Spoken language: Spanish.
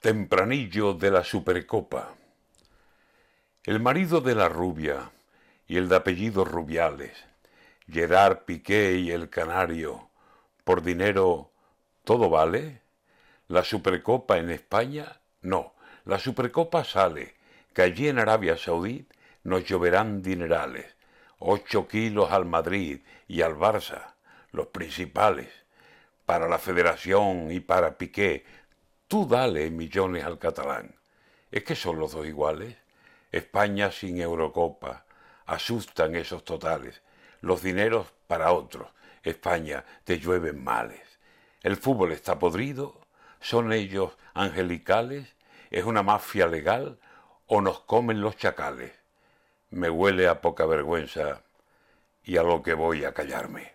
Tempranillo de la Supercopa. El marido de la rubia y el de apellido Rubiales, Gerard Piqué y el Canario, por dinero todo vale. La Supercopa en España, no. La Supercopa sale, que allí en Arabia Saudí nos lloverán dinerales. Ocho kilos al Madrid y al Barça, los principales. Para la Federación y para Piqué Tú dale millones al catalán. ¿Es que son los dos iguales? España sin Eurocopa. Asustan esos totales. Los dineros para otros. España, te llueven males. El fútbol está podrido. ¿Son ellos angelicales? ¿Es una mafia legal? ¿O nos comen los chacales? Me huele a poca vergüenza y a lo que voy a callarme.